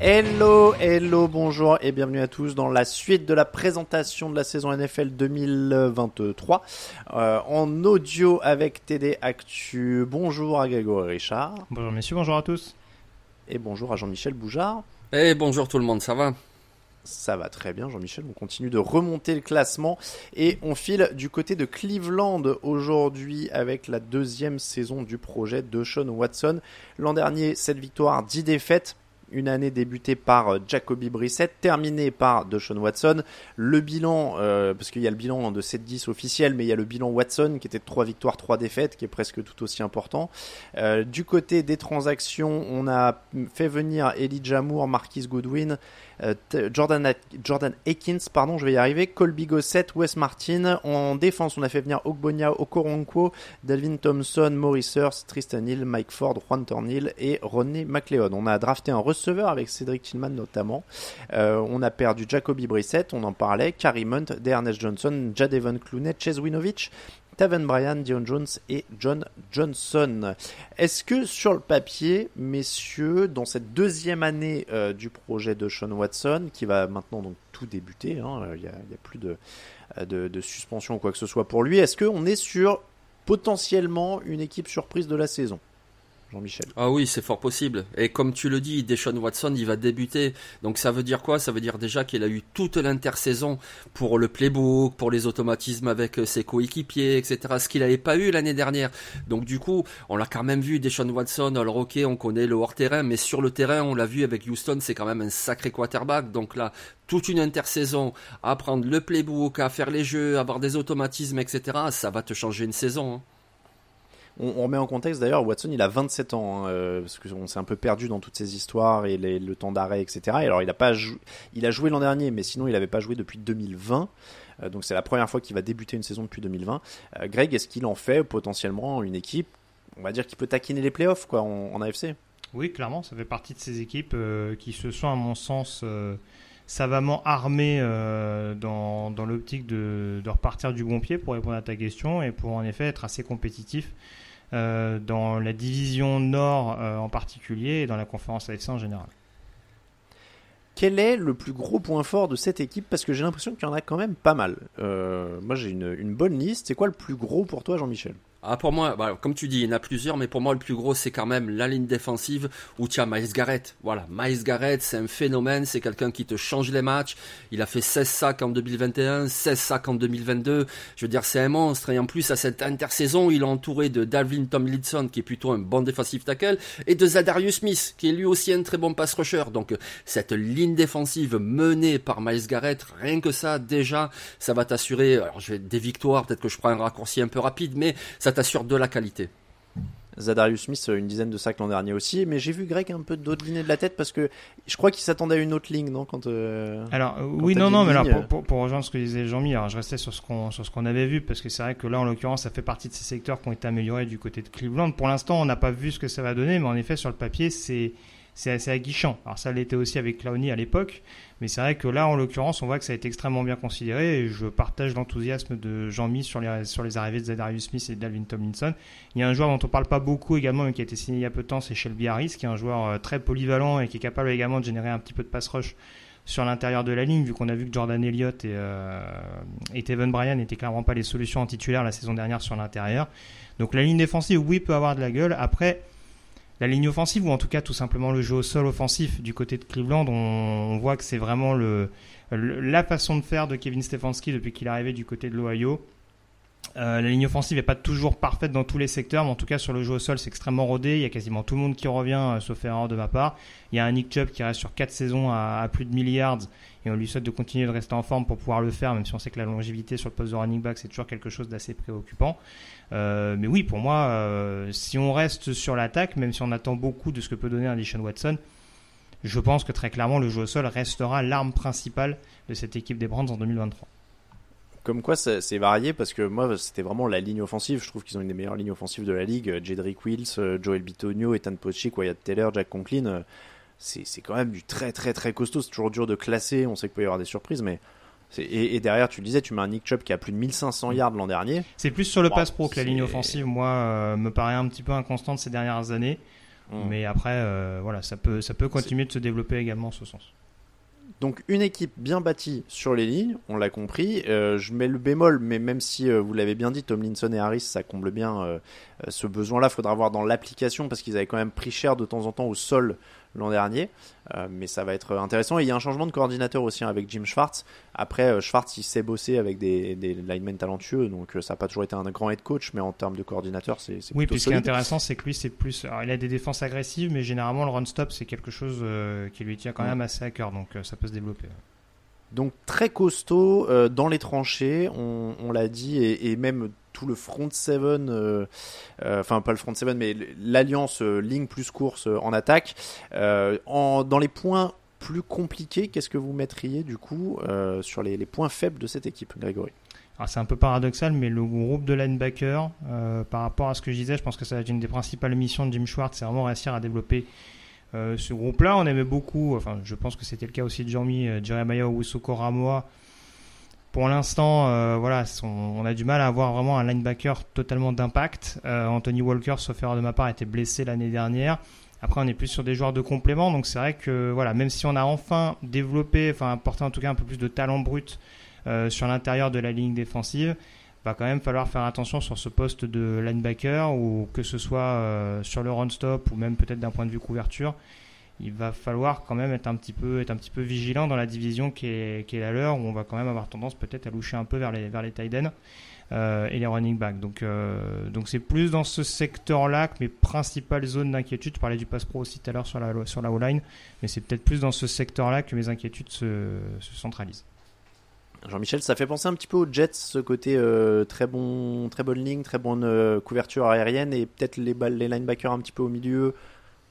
Hello, hello, bonjour et bienvenue à tous dans la suite de la présentation de la saison NFL 2023 euh, en audio avec TD Actu. Bonjour à Grégory Richard Bonjour messieurs, bonjour à tous. et bonjour à Jean-Michel Boujard. Eh bonjour tout le monde, ça va? Ça va très bien, Jean-Michel. On continue de remonter le classement et on file du côté de Cleveland aujourd'hui avec la deuxième saison du projet de Sean Watson. L'an dernier, 7 victoires, 10 défaites. Une année débutée par euh, Jacoby Brissett, terminée par Deshaun Watson. Le bilan, euh, parce qu'il y a le bilan de 7-10 officiel, mais il y a le bilan Watson qui était de 3 victoires, 3 défaites, qui est presque tout aussi important. Euh, du côté des transactions, on a fait venir Elijah Moore, Marquis Goodwin, Jordan, Jordan Akins, pardon, je vais y arriver, Colby Gossett, Wes Martin. En défense, on a fait venir Ogbonia Okoronkwo, Dalvin Thompson, Maurice Hurst, Tristan Hill, Mike Ford, Juan Thornhill et Ronnie McLeod. On a drafté un avec Cedric Tillman notamment. Euh, on a perdu Jacoby Brissett, on en parlait, Carrie Munt, Ernest Johnson, Jadevon Clooney, Chase Winovich, Taven Bryan, Dion Jones et John Johnson. Est-ce que sur le papier, messieurs, dans cette deuxième année euh, du projet de Sean Watson, qui va maintenant donc tout débuter, hein, il n'y a, plus de, euh, de, de suspension ou quoi que ce soit pour lui, est-ce qu'on est sur potentiellement une équipe surprise de la saison? Jean-Michel Ah oui, c'est fort possible. Et comme tu le dis, Deshaun Watson, il va débuter. Donc ça veut dire quoi? Ça veut dire déjà qu'il a eu toute l'intersaison pour le playbook, pour les automatismes avec euh, ses coéquipiers, etc. Ce qu'il n'avait pas eu l'année dernière. Donc du coup, on l'a quand même vu, Deshaun Watson. Alors ok, on connaît le hors-terrain, mais sur le terrain, on l'a vu avec Houston, c'est quand même un sacré quarterback. Donc là, toute une intersaison à apprendre le playbook, à faire les jeux, à avoir des automatismes, etc. Ça va te changer une saison. hein. On, remet en contexte d'ailleurs, Watson il a 27 ans, hein, euh, parce qu'on s'est un peu perdu dans toutes ces histoires et le temps d'arrêt, etc. Et alors il a, joué l'an dernier, mais sinon il n'avait pas joué depuis 2020. Euh, donc c'est la première fois qu'il va débuter une saison depuis 2020. Euh, Greg, est-ce qu'il en fait potentiellement une équipe, on va dire, qui peut taquiner les playoffs quoi, en, AFC Oui, clairement, ça fait partie de ces équipes qui se sont, à mon sens, savamment armées dans, l'optique de repartir du bon pied pour répondre à ta question et pour en effet être assez compétitif euh, dans la division Nord euh, en particulier et dans la conférence AFC en général. Quel est le plus gros point fort de cette équipe? Parce que j'ai l'impression qu'il y en a quand même pas mal. Euh, moi j'ai une, une bonne liste. C'est quoi le plus gros pour toi Jean-Michel? Ah, pour moi, bah, comme tu dis, il y en a plusieurs, mais pour moi, le plus gros, c'est quand même la ligne défensive où tu as Miles Garrett. Voilà, Miles Garrett, c'est un phénomène, c'est quelqu'un qui te change les matchs. Il a fait 16 sacs en 2021, 16 sacs en 2022. Je veux dire, c'est un monstre. Et en plus, à cette intersaison, il est entouré de Dalvin Tomlinson, qui est plutôt un bon défensif tackle, et de Zadarius Smith, qui est lui aussi un très bon pass rusher. Donc, cette ligne défensive menée par Miles Garrett, rien que ça, déjà, ça va t'assurer, alors je vais des victoires, peut-être que je prends un raccourci un peu rapide, mais ça t'assure de la qualité. Zadarius Smith, une dizaine de sacs l'an dernier aussi. Mais j'ai vu Greg un peu dodeliner de la tête parce que je crois qu'il s'attendait à une autre ligne, non quand, euh, Alors oui, non, non, mais alors pour, pour, pour rejoindre ce que disait Jean-Mi, alors je restais sur ce qu'on sur ce qu'on avait vu parce que c'est vrai que là, en l'occurrence, ça fait partie de ces secteurs qui ont été améliorés du côté de Cleveland. Pour l'instant, on n'a pas vu ce que ça va donner, mais en effet, sur le papier, c'est c'est assez aguichant. Alors ça l'était aussi avec Clowney à l'époque, mais c'est vrai que là, en l'occurrence, on voit que ça a été extrêmement bien considéré et je partage l'enthousiasme de Jean-Mi sur les arrivées de Zadarius Smith et Dalvin Tomlinson. Il y a un joueur dont on parle pas beaucoup également, mais qui a été signé il y a peu de temps, c'est Shelby Harris, qui est un joueur euh, très polyvalent et qui est capable également de générer un petit peu de pass rush sur l'intérieur de la ligne, vu qu'on a vu que Jordan Elliott et, et Teven Bryan n'étaient clairement pas les solutions en titulaire la saison dernière sur l'intérieur. Donc la ligne défensive, oui, peut avoir de la gueule. Après, la ligne offensive, ou en tout cas tout simplement le jeu au sol offensif du côté de Cleveland, on, voit que c'est vraiment la façon de faire de Kevin Stefanski depuis qu'il est arrivé du côté de l'Ohio. Euh, la ligne offensive n'est pas toujours parfaite dans tous les secteurs, mais en tout cas sur le jeu au sol, c'est extrêmement rodé. Il y a quasiment tout le monde qui revient, euh, sauf erreur de ma part. Il y a un Nick Chubb qui reste sur 4 saisons à, plus de milliards, et on lui souhaite de continuer de rester en forme pour pouvoir le faire, même si on sait que la longévité sur le poste de running back, c'est toujours quelque chose d'assez préoccupant. Euh, mais oui, pour moi, si on reste sur l'attaque, même si on attend beaucoup de ce que peut donner un Deshaun Watson, je pense que très clairement, le jeu au sol restera l'arme principale de cette équipe des Brands en 2023 comme quoi c'est varié parce que moi c'était vraiment la ligne offensive. Je trouve qu'ils ont une des meilleures lignes offensives de la ligue. Jedrick Wills, euh, Joel Bitonio, Ethan Pochik, Wyatt Taylor, Jack Conklin. Euh, c'est quand même du très très très costaud. C'est toujours dur de classer. On sait qu'il peut y avoir des surprises, mais et, derrière, tu le disais, tu mets un Nick Chubb qui a plus de 1500 yards l'an dernier. C'est plus sur le pass pro que la ligne offensive, moi, euh, me paraît un petit peu inconstante ces dernières années. Mmh. Mais après, voilà, ça peut, ça peut continuer de se développer également en ce sens. Donc une équipe bien bâtie sur les lignes, on l'a compris. Euh, je mets le bémol, mais même si euh, vous l'avez bien dit, Tomlinson et Harris, ça comble bien euh, ce besoin-là. Faudra voir dans l'application parce qu'ils avaient quand même pris cher de temps en temps au sol l'an dernier. Euh, mais ça va être intéressant. Et il y a un changement de coordinateur aussi hein, avec Jim Schwartz. Après, euh, Schwartz, il sait bosser avec des, des linemen talentueux, donc euh, ça n'a pas toujours été un grand head coach, mais en termes de coordinateur, c'est Oui, puis ce qui est intéressant, c'est que lui, c'est plus. il a des défenses agressives, mais généralement, le run-stop, c'est quelque chose qui lui tient quand même assez à cœur, donc ça peut se développer. Donc très costaud dans les tranchées, on, on l'a dit, et, et, même tout le front 7, euh, euh, enfin pas le front 7, mais l'alliance euh, ligne plus course en attaque. En, dans les points plus compliqués, qu'est-ce que vous mettriez du coup sur les, points faibles de cette équipe, Grégory? C'est un peu paradoxal, mais le groupe de linebacker, par rapport à ce que je disais, je pense que ça va être une des principales missions de Jim Schwartz, c'est vraiment réussir à développer ce groupe-là. On aimait beaucoup, enfin je pense que c'était le cas aussi de Jean-Mi, Jeremiah Owusu Ramoa, pour l'instant, euh, voilà, on, a du mal à avoir vraiment un linebacker totalement d'impact. Euh, Anthony Walker, sauf erreur de ma part, était blessé l'année dernière. Après, on est plus sur des joueurs de complément, donc c'est vrai que voilà, même si on a enfin développé, enfin apporté en tout cas un peu plus de talent brut euh, sur l'intérieur de la ligne défensive, va quand même falloir faire attention sur ce poste de linebacker ou que ce soit sur le run stop ou même peut-être d'un point de vue couverture il va falloir quand même être un petit peu, être un petit peu vigilant dans la division qui est, qui est la leur, où on va quand même avoir tendance peut-être à loucher un peu vers les, vers les tight ends euh, et les running backs. Donc, euh, donc c'est plus dans ce secteur-là que mes principales zones d'inquiétude. Je parlais du pass pro aussi tout à l'heure sur la, sur la O-line, mais c'est peut-être plus dans ce secteur-là que mes inquiétudes se, se centralisent. Jean-Michel, ça fait penser un petit peu aux Jets, ce côté euh, très bon, très bonne ligne, très bonne couverture aérienne et peut-être les, les linebackers un petit peu au milieu,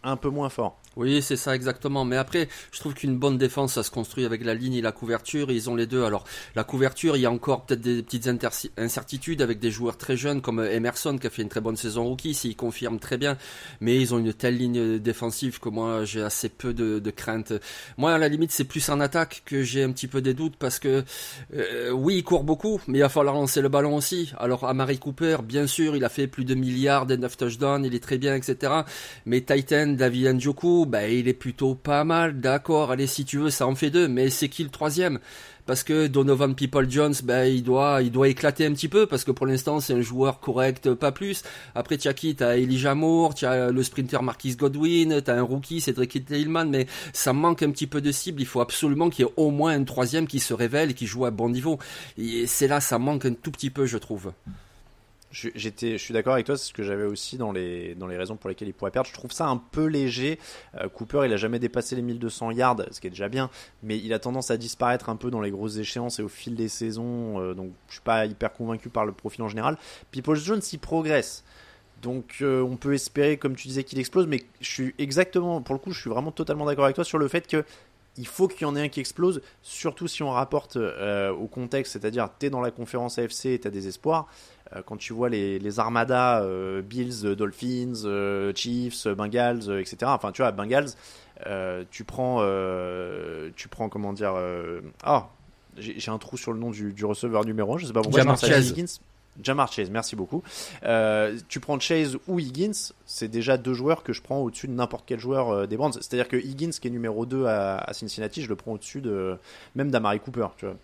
un peu moins fort. Oui, c'est ça exactement. Mais après, je trouve qu'une bonne défense, ça se construit avec la ligne et la couverture. ils ont les deux. Alors, la couverture, il y a encore peut-être des petites incertitudes avec des joueurs très jeunes comme Emerson qui a fait une très bonne saison rookie, s'il confirme très bien. Mais ils ont une telle ligne défensive que moi, j'ai assez peu de, de crainte. Moi, à la limite, c'est plus en attaque que j'ai un petit peu des doutes parce que euh, oui, il court beaucoup, mais il va falloir lancer le ballon aussi. Alors, Amari Cooper, bien sûr, il a fait plus de milliards et 9 touchdowns, il est très bien, etc. Mais Titan, David Njoku, bah, il est plutôt pas mal, d'accord, allez, si tu veux, ça en fait deux, mais c'est qui le troisième? Parce que Donovan People Jones, bah, il doit, il doit éclater un petit peu parce que pour l'instant c'est un joueur correct, pas plus. Après tu t'as Elijah Moore, tu as le sprinter Marquis Godwin, t'as un rookie Cedric Tillman, mais ça manque un petit peu de cible. Il faut absolument qu'il y ait au moins un troisième qui se révèle et qui joue à bon niveau. Et c'est là, ça manque un tout petit peu, je trouve. Je suis d'accord avec toi, c'est ce que j'avais aussi dans les, raisons pour lesquelles il pourrait perdre. Je trouve ça un peu léger. Euh, Cooper, il a jamais dépassé les 1200 yards, ce qui est déjà bien, mais il a tendance à disparaître un peu dans les grosses échéances et au fil des saisons. Euh, donc, je suis pas hyper convaincu par le profil en général. People Jones, il progresse. Donc, euh, on peut espérer, comme tu disais, qu'il explose, mais je suis exactement, pour le coup, je suis vraiment totalement d'accord avec toi sur le fait que il faut qu'il y en ait un qui explose, surtout si on rapporte au contexte, c'est-à-dire tu es dans la conférence AFC et tu as des espoirs. Euh, quand tu vois les, les armadas euh, Bills, Dolphins, euh, Chiefs, Bengals, etc. Enfin, tu vois, Bengals, tu prends, tu prends comment dire, ah, j'ai un trou sur le nom du, du receveur numéro 1, je sais pas pourquoi. Marquez. Jamar Chase, merci beaucoup. Euh, tu prends Chase ou Higgins, c'est déjà deux joueurs que je prends au-dessus de n'importe quel joueur euh, des Brands. C'est-à-dire que Higgins, qui est numéro 2 à, Cincinnati, je le prends au-dessus de même d'Amari Cooper, tu vois.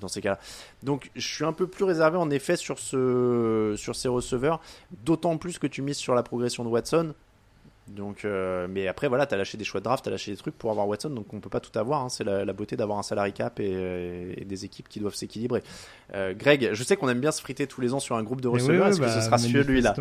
Dans ces cas-là. Donc je suis un peu plus réservé en effet sur, sur ces receveurs, d'autant plus que tu mises sur la progression de Watson. Donc, euh, mais après, voilà, tu as lâché des choix de draft, tu as lâché des trucs pour avoir Watson, donc on peut pas tout avoir. Hein. C'est la, beauté d'avoir un salary cap et, des équipes qui doivent s'équilibrer. Euh, Greg, je sais qu'on aime bien se friter tous les ans sur un groupe de receveurs. Est-ce que ce bah, sera celui-là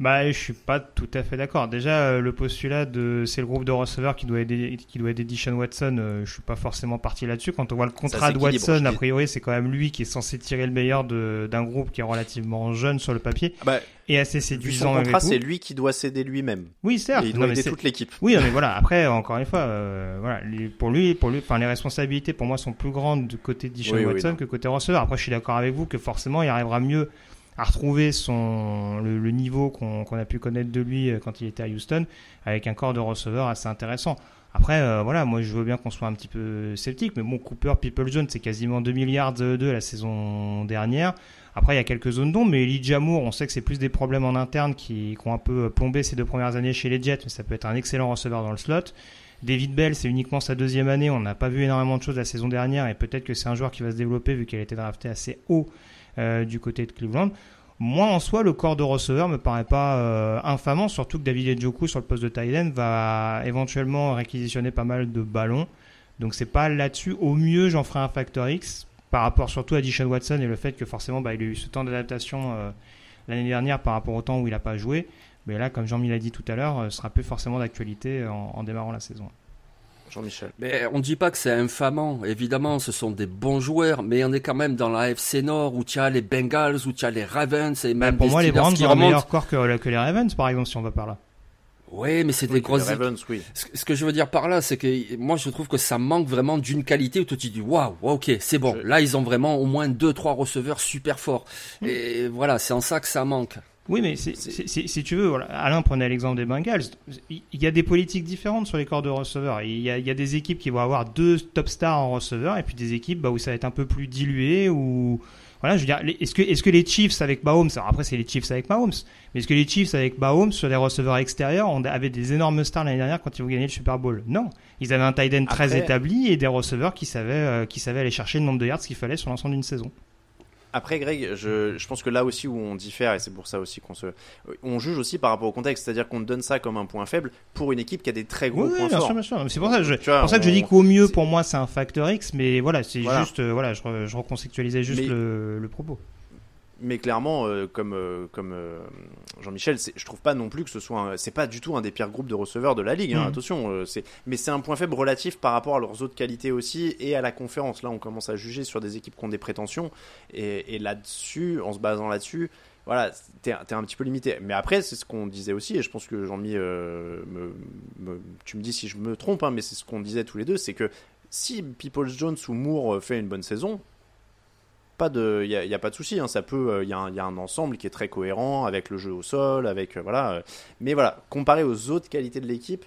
Bah, je suis pas tout à fait d'accord. Déjà, euh, le postulat de c'est le groupe de receveurs qui doit aider, qui doit aider Dishon Watson, je suis pas forcément parti là-dessus. Quand on voit le contrat de Watson, a priori, c'est quand même lui qui est censé tirer le meilleur d'un groupe qui est relativement jeune sur le papier. Ah bah, et assez séduisant. Son contrat, c'est lui qui doit céder lui-même. Oui, certes. il doit aider toute l'équipe. Oui, mais voilà. Après, encore une fois, euh, voilà, pour lui, pour lui, enfin, les responsabilités pour moi sont plus grandes du côté de Watson que côté receveur. Après, je suis d'accord avec vous que forcément, il arrivera mieux à retrouver son le, niveau qu'on a pu connaître de lui euh, quand il était à Houston avec un corps de receveur assez intéressant. Après, euh, voilà, moi je veux bien qu'on soit un petit peu sceptique, mais bon, Cooper, People Jones, c'est quasiment 2 milliards de, la saison dernière. Après, il y a quelques zones d'ombre, mais Elijah Moore, on sait que c'est plus des problèmes en interne qui, ont un peu plombé ces deux premières années chez les Jets, mais ça peut être un excellent receveur dans le slot. David Bell, c'est uniquement sa deuxième année. On n'a pas vu énormément de choses la saison dernière et peut-être que c'est un joueur qui va se développer vu qu'elle a été draftée assez haut euh, du côté de Cleveland. Moi, en soi, le corps de receveur me paraît pas euh, infamant, surtout que David Njoku sur le poste de tight va éventuellement réquisitionner pas mal de ballons. Donc c'est pas là-dessus. Au mieux, j'en ferai un factor X par rapport surtout à Dishon Watson et le fait que forcément bah, il a eu ce temps d'adaptation euh, l'année dernière par rapport au temps où il n'a pas joué. Mais là, comme Jean-Mi l'a dit tout à l'heure, ce euh, sera plus forcément d'actualité en, démarrant la saison. Jean-Michel. Mais on ne dit pas que c'est infamant. Évidemment, ce sont des bons joueurs, mais on est quand même dans la FC Nord où tu as les Bengals, où tu as les Ravens et bah, même pour moi, les Browns ont un meilleur corps que, que les Ravens, par exemple, si on va par là. Oui, mais c'est des grosses. Ce que je veux dire par là, c'est que moi je trouve que ça manque vraiment d'une qualité où tu te dis waouh, ok, c'est bon. Là, ils ont vraiment au moins deux, trois receveurs super forts. Hmm. Et voilà, c'est en ça que ça manque. Oui, mais si tu veux, voilà, Alain prenait l'exemple des Bengals. Il y a des politiques différentes sur les corps de receveurs. Il y, a, il y a des équipes qui vont avoir deux top stars en receveur et puis des équipes bah, où ça va être un peu plus dilué ou voilà, je veux dire, est-ce que, est-ce que les Chiefs avec Mahomes, alors après c'est les Chiefs avec Mahomes, mais est-ce que les Chiefs avec Mahomes sur des receveurs extérieurs on avait des énormes stars l'année dernière quand ils ont gagné le Super Bowl? Non, ils avaient un tight end très établi et des receveurs qui savaient, euh, qui savaient aller chercher le nombre de yards qu'il fallait sur l'ensemble d'une saison. Après, Greg, je, je, pense que là aussi où on diffère, et c'est pour ça aussi qu'on se, on juge aussi par rapport au contexte, c'est-à-dire qu'on donne ça comme un point faible pour une équipe qui a des très gros points bien forts. Sûr, bien sûr. C'est pour ça, je, pour ça que je dis qu'au mieux pour moi c'est un facteur X, mais voilà, c'est juste, euh, voilà, je, je reconceptualisais juste le, le propos mais clairement, euh, comme, euh, comme euh, Jean-Michel, je trouve pas non plus que ce soit. C'est pas du tout un des pires groupes de receveurs de la ligue. Hein, mm. Attention, c'est mais c'est un point faible relatif par rapport à leurs autres qualités aussi et à la conférence. Là, on commence à juger sur des équipes qui ont des prétentions et, là-dessus, en se basant là-dessus, voilà, t'es es un petit peu limité. Mais après, c'est ce qu'on disait aussi, et je pense que Jean-Mi, tu me dis si je me trompe, hein, mais c'est ce qu'on disait tous les deux, c'est que si Peoples Jones ou Moore fait une bonne saison, pas de, il y, a, pas de souci. Hein, ça peut, il euh, y, y, a un ensemble qui est très cohérent avec le jeu au sol, avec euh, voilà. Euh, mais voilà, comparé aux autres qualités de l'équipe,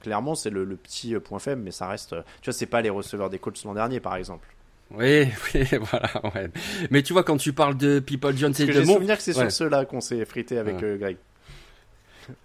clairement c'est le, petit point faible, mais ça reste. tu vois, c'est pas les receveurs des Colts l'an dernier, par exemple. Oui, oui, voilà. Ouais. Mais tu vois, quand tu parles de People Jones et de J'ai souvenir que c'est sur ceux-là qu'on s'est frité avec Greg.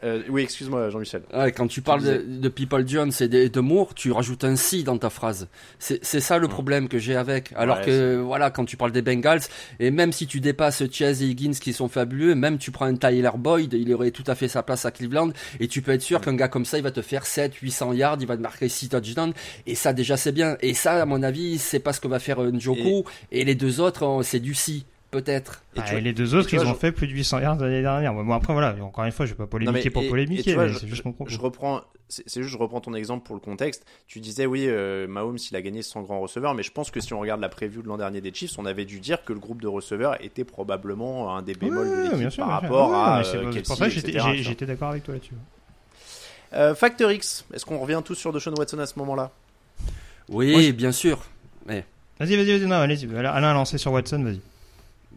Euh, oui, excuse-moi, Jean-Michel. quand tu parles de, People Jones et de, Moore, tu rajoutes un si dans ta phrase. C'est ça le problème que j'ai avec. Alors que, voilà, quand tu parles des Bengals, et même si tu dépasses Chase et Higgins qui sont fabuleux, même tu prends un Tyler Boyd, il aurait tout à fait sa place à Cleveland, et tu peux être sûr qu'un gars comme ça, il va te faire 7, 800 yards, il va te marquer 6 touchdowns, et ça déjà c'est bien. Et ça, à mon avis, c'est pas ce que va faire Njoku, et, et les deux autres, c'est du si peut-être. Et, ah, les deux autres, ils ont fait plus de 800 yards l'année dernière. Bon, après, voilà, encore une fois, je vais pas polémiquer pour polémiquer, mais c'est juste mon propos. Je reprends, c'est juste, je reprends ton exemple pour le contexte. Tu disais, oui, euh, Mahomes, il a gagné sans grand receveur, mais je pense que si on regarde la preview de l'an dernier des Chiefs, on avait dû dire que le groupe de receveurs était probablement un des bémols de l'équipe par rapport à. Euh, c'est pour ça que j'étais d'accord avec toi là-dessus. Euh, Factor X, est-ce qu'on revient tous sur Deshaun Watson à ce moment-là? Oui, bien sûr. Mais... Vas-y, vas-y, vas-y, non, allez-y. Alain a lancé sur Watson, vas-y.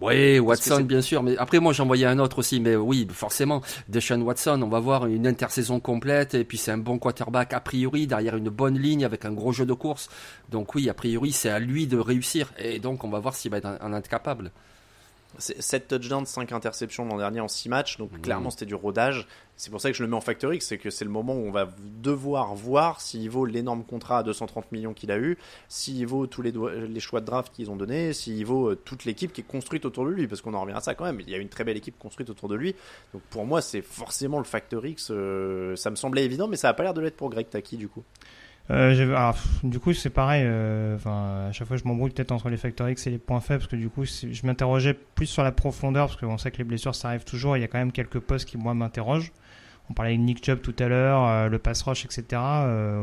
Oui, Watson, bien sûr. Mais après, moi, j'en voyais un autre aussi. Mais oui, forcément, Deshaun Watson, on va voir une intersaison complète. Et puis, c'est un bon quarterback, a priori, derrière une bonne ligne, avec un gros jeu de course. Donc, oui, a priori, c'est à lui de réussir. Et donc, on va voir s'il va être un, incapable. 7 touchdowns, 5 interceptions l'an dernier en 6 matchs, donc Mmh. clairement c'était du rodage. C'est pour ça que je le mets en Factor X, c'est que c'est le moment où on va devoir voir s'il vaut l'énorme contrat à 230 millions qu'il a eu, s'il vaut tous les, choix de draft qu'ils ont donnés, s'il vaut euh, toute l'équipe qui est construite autour de lui, parce qu'on en revient à ça quand même. Il y a une très belle équipe construite autour de lui, donc pour moi c'est forcément le Factor X. euh, ça me semblait évident, mais ça a pas l'air de l'être pour Greg Taki du coup. Euh, alors, du coup, c'est pareil. euh, Enfin, à chaque fois, je m'embrouille peut-être entre les facteurs X et les points faibles, parce que du coup, je m'interrogeais plus sur la profondeur, parce qu'on sait que les blessures, ça arrive toujours. Il y a quand même quelques postes qui, moi, m'interrogent. On parlait de Nick Chubb tout à l'heure, euh, le pass rush, etc. Euh,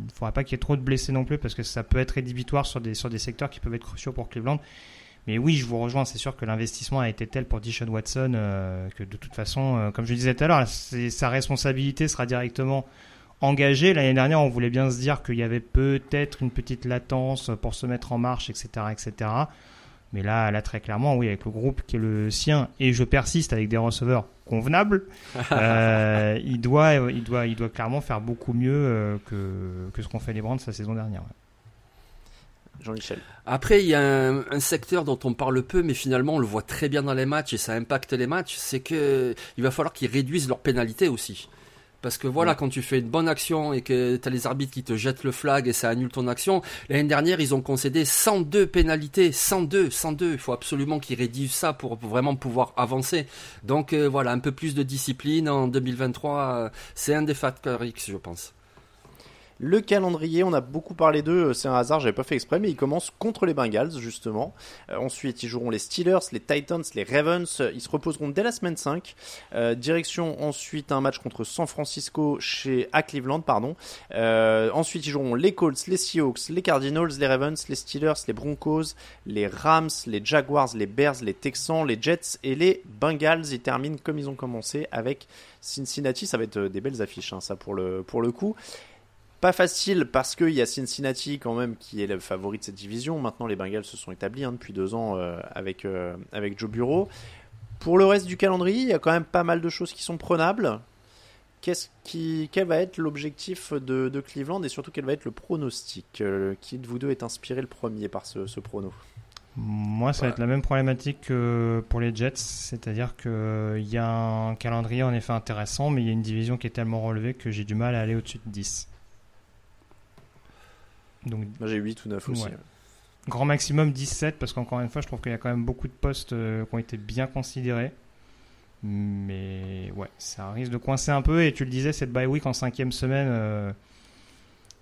Il ne faudra pas qu'il y ait trop de blessés non plus, parce que ça peut être rédhibitoire sur des, sur des secteurs qui peuvent être cruciaux pour Cleveland. Mais oui, je vous rejoins, c'est sûr que l'investissement a été tel pour Dishon Watson euh, que de toute façon, euh, comme je disais tout à l'heure, sa responsabilité sera directement engagée. L'année dernière, on voulait bien se dire qu'il y avait peut-être une petite latence pour se mettre en marche, etc. etc. Mais là, là, très clairement, oui, avec le groupe qui est le sien, et je persiste avec des receveurs convenables, euh, il, doit, il, doit, il doit clairement faire beaucoup mieux euh, que, que ce qu'ont fait les Brands la saison dernière. ouais. Jean-Michel. Après, il y a un, un secteur dont on parle peu, mais finalement on le voit très bien dans les matchs et ça impacte les matchs, c'est que il va falloir qu'ils réduisent leurs pénalités aussi. Parce que voilà, quand tu fais une bonne action et que tu as les arbitres qui te jettent le flag et ça annule ton action, l'année dernière ils ont concédé 102 pénalités, 102, 102. Il faut absolument qu'ils réduisent ça pour, pour vraiment pouvoir avancer. Donc euh, voilà, un peu plus de discipline en 2023, euh, c'est un des facteurs X, je pense. Le calendrier, on a beaucoup parlé d'eux, c'est un hasard, j'avais pas fait exprès, mais ils commencent contre les Bengals, justement. Euh, ensuite, ils joueront les Steelers, les Titans, les Ravens, ils se reposeront dès la semaine 5. Euh, direction ensuite un match contre San Francisco chez, à Cleveland, pardon. Euh, ensuite, ils joueront les Colts, les Seahawks, les Cardinals, les Ravens, les Steelers, les Broncos, les Rams, les Jaguars, les Bears, les Texans, les Jets et les Bengals. Ils terminent comme ils ont commencé avec Cincinnati. Ça va être euh, des belles affiches, hein, ça pour le, pour le coup. Pas facile parce qu'il y a Cincinnati quand même qui est le favori de cette division. Maintenant, les Bengals se sont établis hein, depuis deux ans euh, avec, euh, avec Joe Bureau. Pour le reste du calendrier, il y a quand même pas mal de choses qui sont prenables. Qu'est-ce qui, quel va être l'objectif de, Cleveland et surtout quel va être le pronostic Euh, Qui de vous deux est inspiré le premier par ce, ce prono? Moi, ça va être la même problématique que pour les Jets, c'est-à-dire qu'il y a un calendrier en effet intéressant, mais il y a une division qui est tellement relevée que j'ai du mal à aller au-dessus de 10. Donc, Moi j'ai 8 ou 9 aussi. Ouais. grand maximum 17, parce qu'encore une fois, je trouve qu'il y a quand même beaucoup de postes euh, qui ont été bien considérés. Mais ouais, ça risque de coincer un peu. Et tu le disais, cette bye week en cinquième semaine, euh,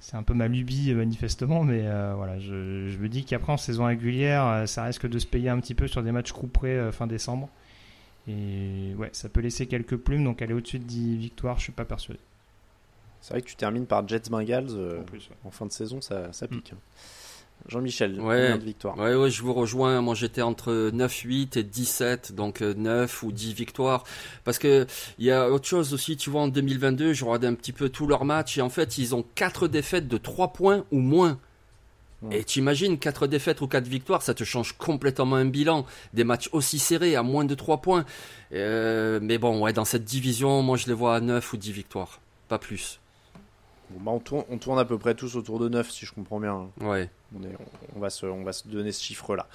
c'est un peu ma lubie euh, manifestement. Mais euh, voilà, je, je me dis qu'après en saison régulière, ça risque de se payer un petit peu sur des matchs couperés fin décembre. Et ouais, ça peut laisser quelques plumes. Donc aller au-dessus de 10 victoires, je suis pas persuadé. C'est vrai que tu termines par Jets Bengals euh, En plus, ouais. en fin de saison, ça, ça pique. hein. Jean-Michel, Ouais. combien de victoires Ouais, ouais, je vous rejoins. Moi, j'étais entre 9, 8 et 17, donc euh, 9 ou 10 victoires. Parce que il y a autre chose aussi, tu vois, en 2022, je regardais un petit peu tous leurs matchs et en fait, ils ont 4 défaites de 3 points ou moins. Ouais. Et t'imagines, 4 défaites ou 4 victoires, ça te change complètement un bilan. Des matchs aussi serrés, à moins de 3 points. Euh, mais bon, ouais, dans cette division, moi, je les vois à 9 ou 10 victoires. Pas plus. Bon, bah, on, tourne, on tourne à peu près tous autour de 9 si je comprends bien. Ouais. On, va, se, donner ce chiffre-là.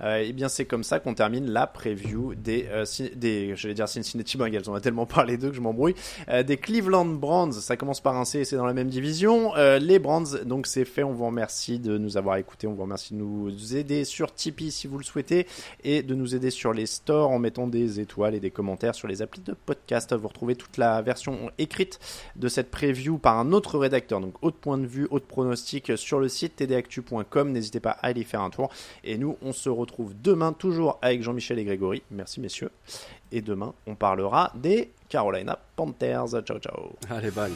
Euh, et bien, c'est comme ça qu'on termine la preview des, euh, des j'allais dire Cincinnati Bengals. On a tellement parlé d'eux que je m'embrouille. Euh, des Cleveland Browns. Ça commence par un C et c'est dans la même division. Euh, les Browns, donc c'est fait. On vous remercie de nous avoir écoutés. On vous remercie de nous aider sur Tipeee si vous le souhaitez et de nous aider sur les stores en mettant des étoiles et des commentaires sur les applis de podcast. Vous retrouvez toute la version écrite de cette preview par un autre rédacteur. Donc, autre point de vue, autre pronostic sur le site tdactu.com. N'hésitez pas à aller faire un tour. Et nous, on se retrouve demain, toujours avec Jean-Michel et Grégory. Merci, messieurs. Et demain, on parlera des Carolina Panthers. Ciao, ciao. Allez, bye.